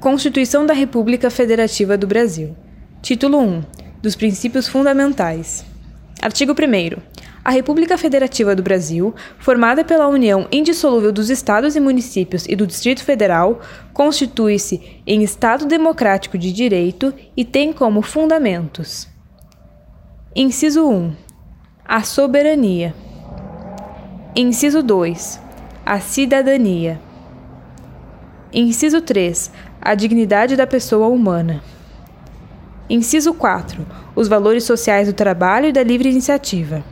Constituição da República Federativa do Brasil. Título 1. Dos Princípios Fundamentais. Artigo 1. A República Federativa do Brasil, formada pela união indissolúvel dos Estados e municípios e do Distrito Federal, constitui-se em Estado democrático de direito e tem como fundamentos: Inciso 1. A soberania. Inciso 2. A cidadania. Inciso 3 a dignidade da pessoa humana. Inciso 4. Os valores sociais do trabalho e da livre iniciativa.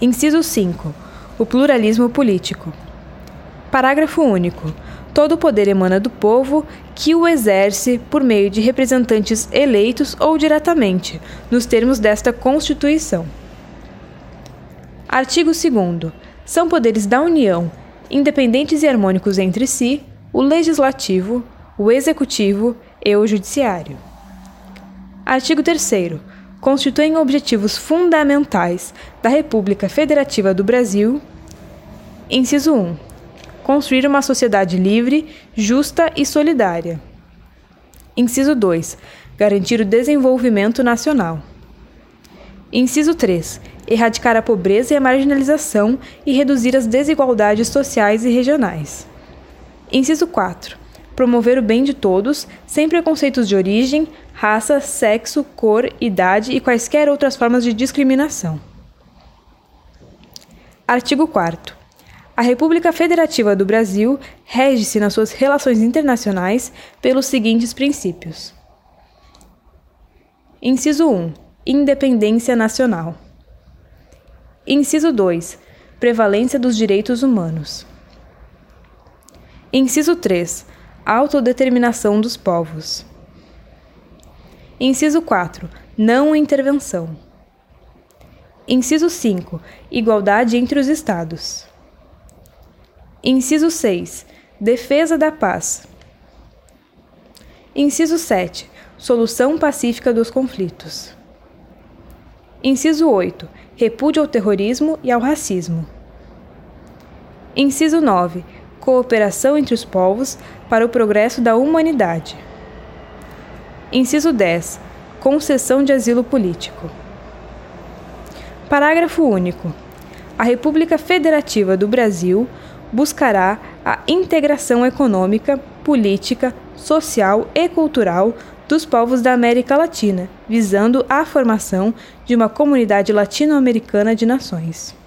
Inciso 5. O pluralismo político. Parágrafo único. Todo o poder emana do povo, que o exerce por meio de representantes eleitos ou diretamente, nos termos desta Constituição. Artigo 2. São poderes da União, independentes e harmônicos entre si, o legislativo, o Executivo e o Judiciário. Artigo 3. Constituem objetivos fundamentais da República Federativa do Brasil. Inciso 1. Construir uma sociedade livre, justa e solidária. Inciso 2. Garantir o desenvolvimento nacional. Inciso 3. Erradicar a pobreza e a marginalização e reduzir as desigualdades sociais e regionais. Inciso 4 promover o bem de todos, sem preconceitos de origem, raça, sexo, cor, idade e quaisquer outras formas de discriminação. Artigo 4. A República Federativa do Brasil rege-se nas suas relações internacionais pelos seguintes princípios: Inciso 1. Independência nacional. Inciso 2. Prevalência dos direitos humanos. Inciso 3 autodeterminação dos povos. Inciso 4. Não intervenção. Inciso 5. Igualdade entre os Estados. Inciso 6. Defesa da paz. Inciso 7. Solução pacífica dos conflitos. Inciso 8. Repúdio ao terrorismo e ao racismo. Inciso 9 cooperação entre os povos para o progresso da humanidade. Inciso 10. Concessão de asilo político. Parágrafo único. A República Federativa do Brasil buscará a integração econômica, política, social e cultural dos povos da América Latina, visando a formação de uma comunidade latino-americana de nações.